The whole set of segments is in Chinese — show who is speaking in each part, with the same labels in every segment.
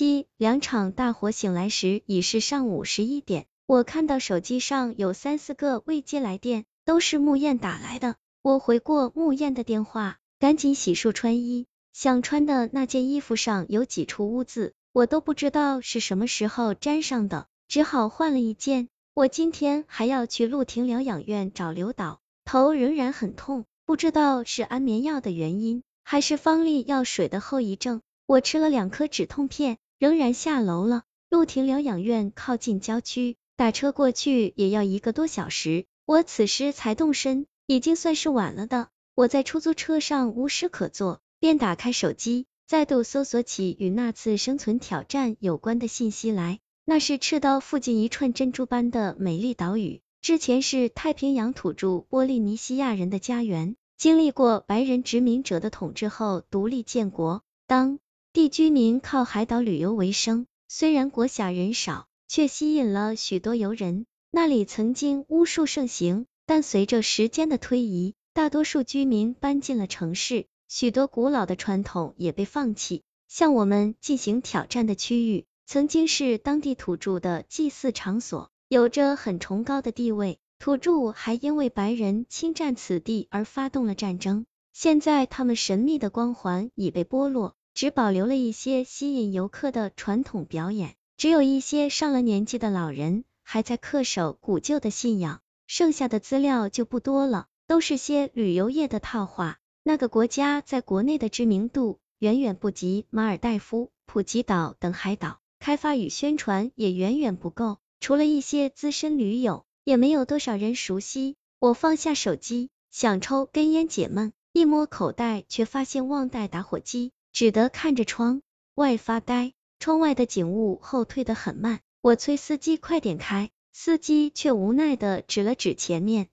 Speaker 1: 机两场大火醒来时已是上午十一点，我看到手机上有三四个未接来电，都是穆燕打来的。我回过穆燕的电话，赶紧洗漱穿衣，想穿的那件衣服上有几处污渍，我都不知道是什么时候沾上的，只好换了一件。我今天还要去陆亭疗养院找刘导，头仍然很痛，不知道是安眠药的原因，还是方力药水的后遗症。我吃了两颗止痛片。仍然下楼了。陆亭疗养院靠近郊区，打车过去也要一个多小时。我此时才动身，已经算是晚了的。我在出租车上无事可做，便打开手机，再度搜索起与那次生存挑战有关的信息来。那是赤道附近一串珍珠般的美丽岛屿，之前是太平洋土著波利尼西亚人的家园，经历过白人殖民者的统治后独立建国。当地居民靠海岛旅游为生，虽然国小人少，却吸引了许多游人。那里曾经巫术盛行，但随着时间的推移，大多数居民搬进了城市，许多古老的传统也被放弃。向我们进行挑战的区域，曾经是当地土著的祭祀场所，有着很崇高的地位。土著还因为白人侵占此地而发动了战争，现在他们神秘的光环已被剥落。只保留了一些吸引游客的传统表演，只有一些上了年纪的老人还在恪守古旧的信仰，剩下的资料就不多了，都是些旅游业的套话。那个国家在国内的知名度远远不及马尔代夫、普吉岛等海岛，开发与宣传也远远不够，除了一些资深驴友，也没有多少人熟悉。我放下手机，想抽根烟解闷，一摸口袋，却发现忘带打火机。只得看着窗外发呆，窗外的景物后退的很慢，我催司机快点开，司机却无奈的指了指前面，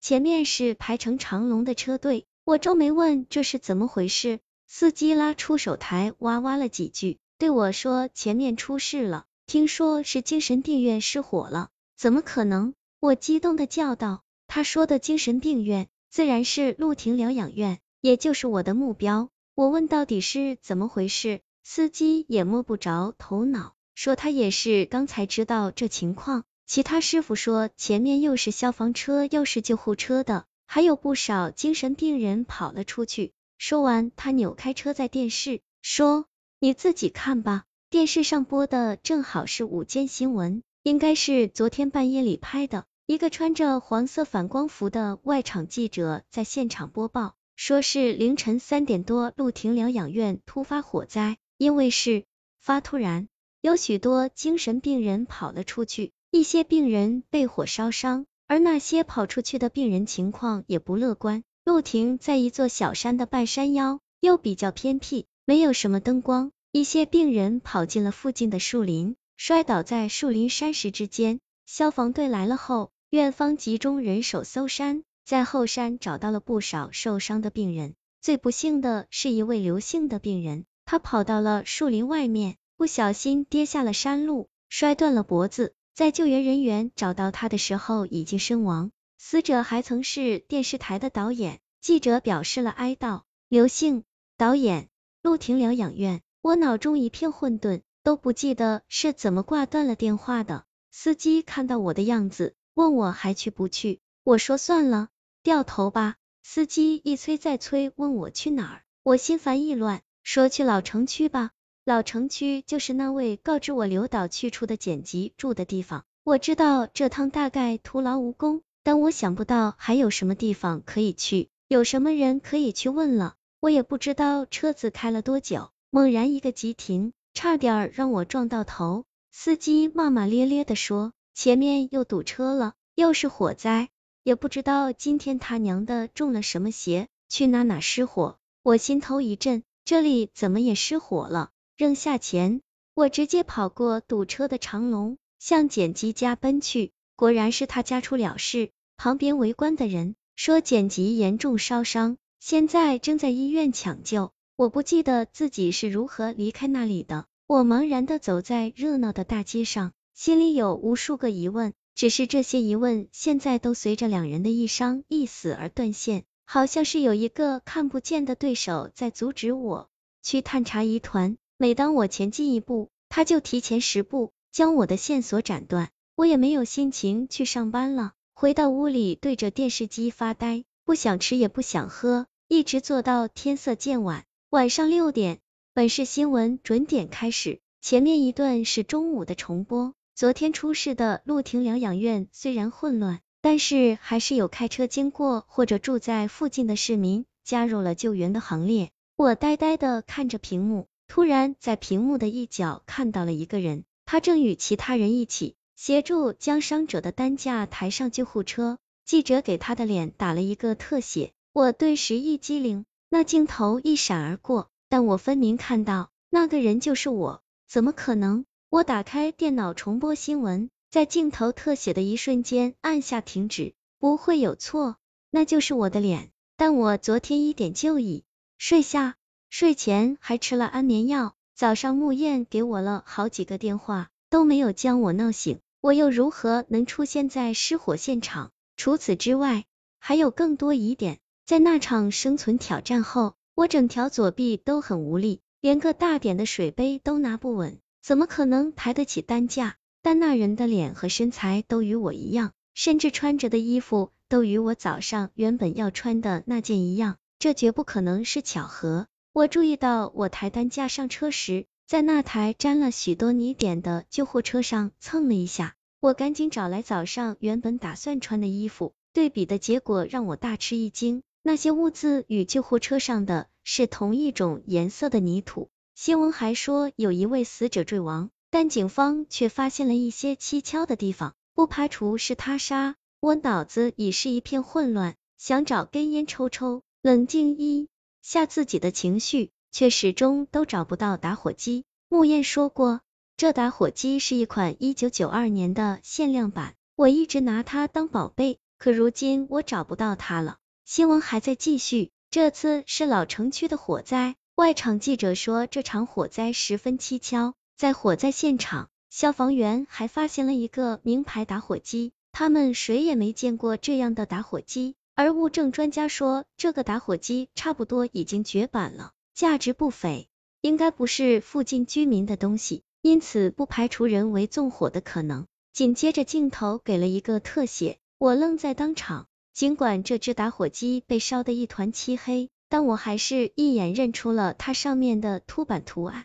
Speaker 1: 前面是排成长龙的车队，我皱眉问这是怎么回事，司机拉出手台哇哇了几句，对我说前面出事了，听说是精神病院失火了，怎么可能？我激动的叫道，他说的精神病院自然是陆亭疗养院，也就是我的目标。我问到底是怎么回事，司机也摸不着头脑，说他也是刚才知道这情况。其他师傅说前面又是消防车又是救护车的，还有不少精神病人跑了出去。说完，他扭开车载电视，说：“你自己看吧。”电视上播的正好是午间新闻，应该是昨天半夜里拍的。一个穿着黄色反光服的外场记者在现场播报。说是凌晨三点多，陆亭疗养院突发火灾，因为事发突然，有许多精神病人跑了出去，一些病人被火烧伤，而那些跑出去的病人情况也不乐观。陆亭在一座小山的半山腰，又比较偏僻，没有什么灯光，一些病人跑进了附近的树林，摔倒在树林山石之间。消防队来了后，院方集中人手搜山。在后山找到了不少受伤的病人，最不幸的是一位刘姓的病人，他跑到了树林外面，不小心跌下了山路，摔断了脖子。在救援人员找到他的时候，已经身亡。死者还曾是电视台的导演。记者表示了哀悼。刘姓导演，陆亭疗养院。我脑中一片混沌，都不记得是怎么挂断了电话的。司机看到我的样子，问我还去不去。我说算了。掉头吧，司机一催再催，问我去哪儿，我心烦意乱，说去老城区吧。老城区就是那位告知我刘导去处的剪辑住的地方。我知道这趟大概徒劳无功，但我想不到还有什么地方可以去，有什么人可以去问了。我也不知道车子开了多久，猛然一个急停，差点让我撞到头。司机骂骂咧咧的说，前面又堵车了，又是火灾。也不知道今天他娘的中了什么邪，去哪哪失火。我心头一震，这里怎么也失火了？扔下钱，我直接跑过堵车的长龙，向剪辑家奔去。果然是他家出了事，旁边围观的人说剪辑严重烧伤，现在正在医院抢救。我不记得自己是如何离开那里的，我茫然的走在热闹的大街上，心里有无数个疑问。只是这些疑问现在都随着两人的一伤一死而断线，好像是有一个看不见的对手在阻止我去探查疑团。每当我前进一步，他就提前十步将我的线索斩断，我也没有心情去上班了，回到屋里对着电视机发呆，不想吃也不想喝，一直坐到天色渐晚。晚上六点，本市新闻准点开始，前面一段是中午的重播。昨天出事的陆亭疗养院虽然混乱，但是还是有开车经过或者住在附近的市民加入了救援的行列。我呆呆的看着屏幕，突然在屏幕的一角看到了一个人，他正与其他人一起协助将伤者的担架抬上救护车。记者给他的脸打了一个特写，我顿时一激灵，那镜头一闪而过，但我分明看到那个人就是我，怎么可能？我打开电脑重播新闻，在镜头特写的一瞬间按下停止，不会有错，那就是我的脸。但我昨天一点就已睡下，睡前还吃了安眠药。早上木燕给我了好几个电话，都没有将我闹醒，我又如何能出现在失火现场？除此之外，还有更多疑点。在那场生存挑战后，我整条左臂都很无力，连个大点的水杯都拿不稳。怎么可能抬得起担架？但那人的脸和身材都与我一样，甚至穿着的衣服都与我早上原本要穿的那件一样，这绝不可能是巧合。我注意到，我抬担架上车时，在那台沾了许多泥点的救护车上蹭了一下。我赶紧找来早上原本打算穿的衣服，对比的结果让我大吃一惊，那些污渍与救护车上的是同一种颜色的泥土。新闻还说有一位死者坠亡，但警方却发现了一些蹊跷的地方，不排除是他杀。我脑子已是一片混乱，想找根烟抽抽，冷静一下自己的情绪，却始终都找不到打火机。木燕说过，这打火机是一款一九九二年的限量版，我一直拿它当宝贝，可如今我找不到它了。新闻还在继续，这次是老城区的火灾。外场记者说，这场火灾十分蹊跷，在火灾现场，消防员还发现了一个名牌打火机，他们谁也没见过这样的打火机。而物证专家说，这个打火机差不多已经绝版了，价值不菲，应该不是附近居民的东西，因此不排除人为纵火的可能。紧接着镜头给了一个特写，我愣在当场，尽管这只打火机被烧得一团漆黑。但我还是一眼认出了它上面的凸版图案。